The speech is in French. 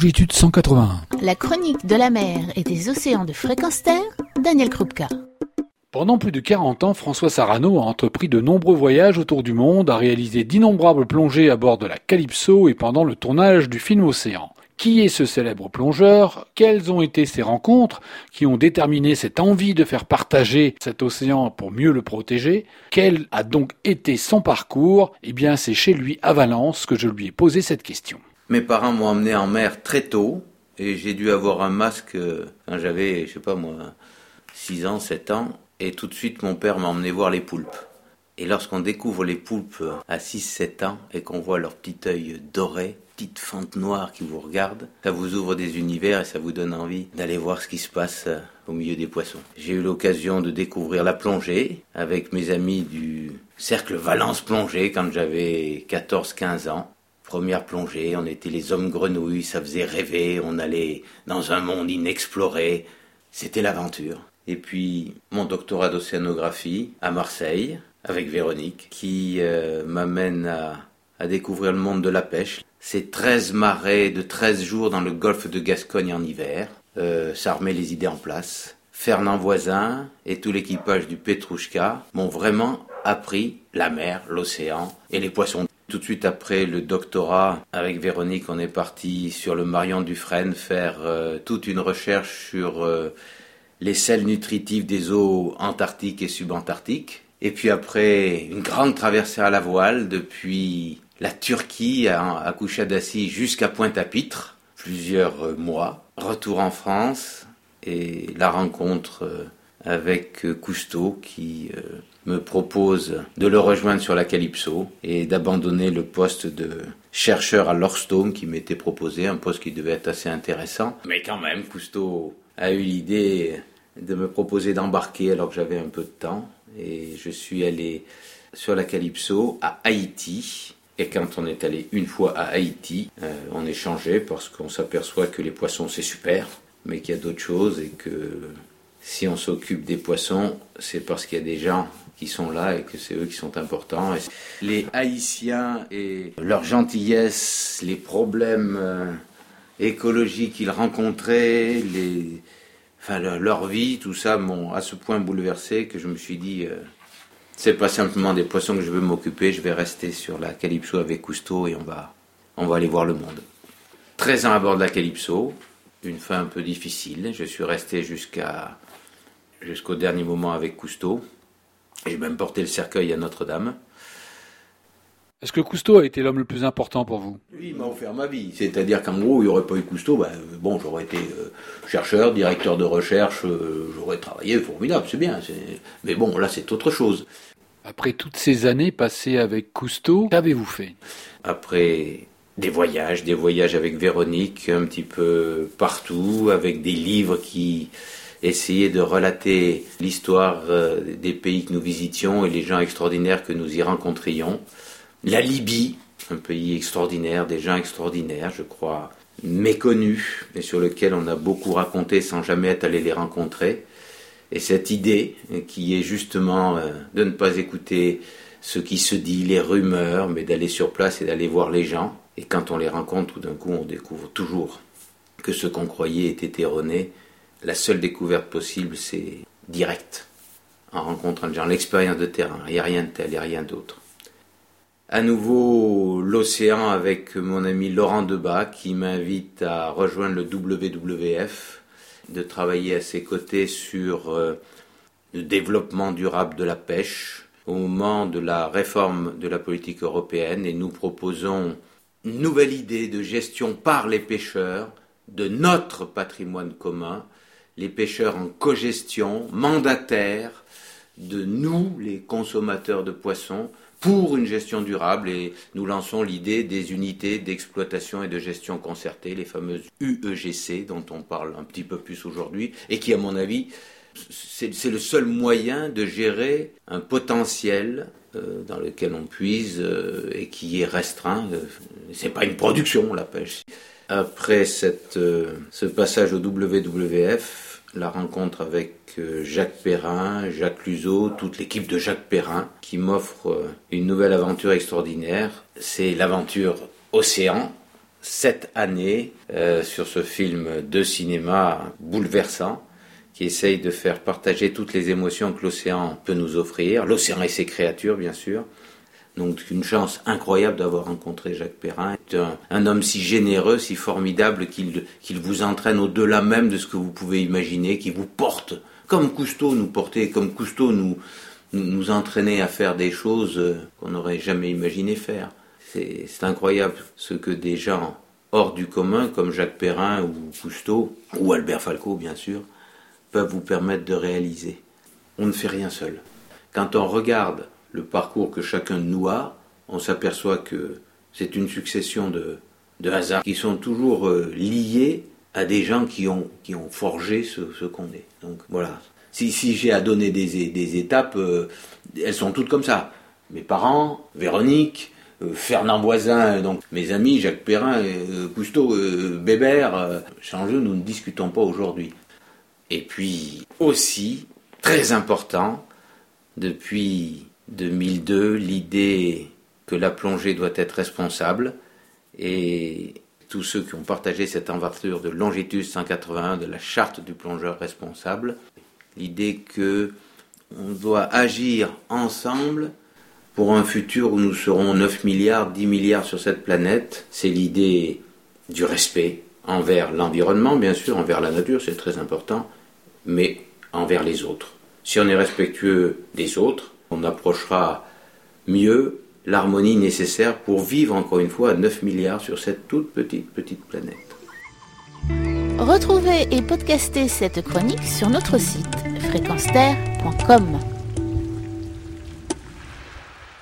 Longitude 181. La chronique de la mer et des océans de fréquence terre, Daniel Krupka. Pendant plus de 40 ans, François Sarano a entrepris de nombreux voyages autour du monde, a réalisé d'innombrables plongées à bord de la Calypso et pendant le tournage du film Océan. Qui est ce célèbre plongeur? Quelles ont été ses rencontres qui ont déterminé cette envie de faire partager cet océan pour mieux le protéger? Quel a donc été son parcours? Eh bien, c'est chez lui à Valence que je lui ai posé cette question. Mes parents m'ont emmené en mer très tôt et j'ai dû avoir un masque quand j'avais, je sais pas moi, 6 ans, 7 ans. Et tout de suite, mon père m'a emmené voir les poulpes. Et lorsqu'on découvre les poulpes à 6-7 ans et qu'on voit leur petit œil doré, petite fente noire qui vous regarde, ça vous ouvre des univers et ça vous donne envie d'aller voir ce qui se passe euh, au milieu des poissons. J'ai eu l'occasion de découvrir la plongée avec mes amis du cercle Valence Plongée quand j'avais 14-15 ans. Première plongée, on était les hommes grenouilles, ça faisait rêver, on allait dans un monde inexploré. C'était l'aventure. Et puis mon doctorat d'océanographie à Marseille avec Véronique qui euh, m'amène à, découvrir le monde de la pêche. C'est 13 marées de 13 jours dans le golfe de Gascogne en hiver. Euh, ça remet les idées en place. Fernand Voisin et tout l'équipage du Petrouchka m'ont vraiment appris la mer, l'océan et les poissons. Tout de suite après le doctorat, avec Véronique, on est parti sur le Marion Dufresne faire euh, toute une recherche sur euh, les sels nutritifs des eaux antarctiques et subantarctiques. Et puis après, une grande traversée à la voile depuis la Turquie à, à Couchadassi jusqu'à Pointe-à-Pitre, plusieurs euh, mois. Retour en France et la rencontre avec Cousteau qui me propose de le rejoindre sur la Calypso et d'abandonner le poste de chercheur à Lorstone qui m'était proposé, un poste qui devait être assez intéressant. Mais quand même, Cousteau a eu l'idée de me proposer d'embarquer alors que j'avais un peu de temps et je suis allé sur la Calypso à Haïti. Et quand on est allé une fois à Haïti, euh, on échangeait parce qu'on s'aperçoit que les poissons c'est super, mais qu'il y a d'autres choses et que si on s'occupe des poissons, c'est parce qu'il y a des gens qui sont là et que c'est eux qui sont importants. les Haïtiens et leur gentillesse, les problèmes euh, écologiques qu'ils rencontraient, leur, vie, tout ça m'ont à ce point bouleversé que je me suis dit, euh, c'est pas simplement des poissons que je veux m'occuper, je vais rester sur la Calypso avec Cousteau et on va, on va aller voir le monde. 13 ans à bord de la Calypso, une fin un peu difficile. Je suis resté jusqu'à jusqu'au dernier moment avec Cousteau. J'ai même porté le cercueil à Notre-Dame. Est-ce que Cousteau a été l'homme le plus important pour vous? Oui, il m'a offert ma vie. C'est-à-dire qu'en gros, il n'y aurait pas eu Cousteau, ben, bon, j'aurais été euh, chercheur, directeur de recherche, euh, j'aurais travaillé, formidable, c'est bien. Mais bon, là, c'est autre chose. Après toutes ces années passées avec Cousteau, qu'avez-vous fait? Après des voyages, des voyages avec Véronique, un petit peu partout, avec des livres qui essayer de relater l'histoire euh, des pays que nous visitions et les gens extraordinaires que nous y rencontrions. La Libye, un pays extraordinaire, des gens extraordinaires, je crois, méconnus, mais sur lesquels on a beaucoup raconté sans jamais être allé les rencontrer. Et cette idée, qui est justement euh, de ne pas écouter ce qui se dit, les rumeurs, mais d'aller sur place et d'aller voir les gens. Et quand on les rencontre, tout d'un coup, on découvre toujours que ce qu'on croyait était erroné la seule découverte possible, c'est direct, en rencontrant les gens, l'expérience de terrain. Il n'y a rien de tel, il n'y a rien d'autre. À nouveau, l'océan avec mon ami Laurent Debat qui m'invite à rejoindre le WWF, de travailler à ses côtés sur euh, le développement durable de la pêche au moment de la réforme de la politique européenne et nous proposons nouvelle idée de gestion par les pêcheurs de notre patrimoine commun les pêcheurs en cogestion, mandataires de nous, les consommateurs de poissons, pour une gestion durable. Et nous lançons l'idée des unités d'exploitation et de gestion concertée, les fameuses UEGC dont on parle un petit peu plus aujourd'hui et qui à mon avis c'est le seul moyen de gérer un potentiel euh, dans lequel on puise euh, et qui est restreint. Euh, c'est pas une production la pêche. Après ce passage au WWF, la rencontre avec Jacques Perrin, Jacques Luzeau, toute l'équipe de Jacques Perrin, qui m'offre une nouvelle aventure extraordinaire. C'est l'aventure Océan, cette année sur ce film de cinéma bouleversant qui essaye de faire partager toutes les émotions que l'océan peut nous offrir, l'océan et ses créatures bien sûr. Donc une chance incroyable d'avoir rencontré Jacques Perrin, un, un, homme si généreux, si formidable qu'il vous entraîne au-delà même de ce que vous pouvez imaginer, qui vous porte, comme Cousteau nous portait, comme Cousteau nous, nous, nous entraînait à faire des choses euh, qu'on n'aurait jamais imaginé faire. C'est incroyable ce que des gens hors du commun, comme Jacques Perrin ou Cousteau, ou Albert Falco bien sûr, peuvent vous permettre de réaliser. On ne fait rien seul. Quand on regarde le parcours que chacun de nous a, on s'aperçoit que c'est une succession de, hasards qui sont toujours euh, liés à des gens qui ont, forgé ce, qu'on est. Donc voilà. Si, j'ai à donner des, étapes, euh, elles sont toutes comme ça. Mes parents, Véronique, euh, Fernand Voisin, donc mes amis Jacques Perrin, Cousteau, Bébert, euh, nous ne discutons pas aujourd'hui. Et puis aussi, très important, depuis 2002, l'idée que la plongée doit être responsable et tous ceux qui ont partagé cette envergure de longitude 181 de la charte du plongeur responsable, l'idée que on doit agir ensemble pour un futur où nous serons 9 milliards, 10 milliards sur cette planète. C'est l'idée du respect envers l'environnement, bien sûr, envers la nature, c'est très important, mais envers les autres. Si on est respectueux des autres, on approchera mieux l'harmonie nécessaire pour vivre encore une fois à 9 milliards sur cette toute petite, petite planète. Retrouvez et podcastez cette chronique sur notre site fréquenceterre.com.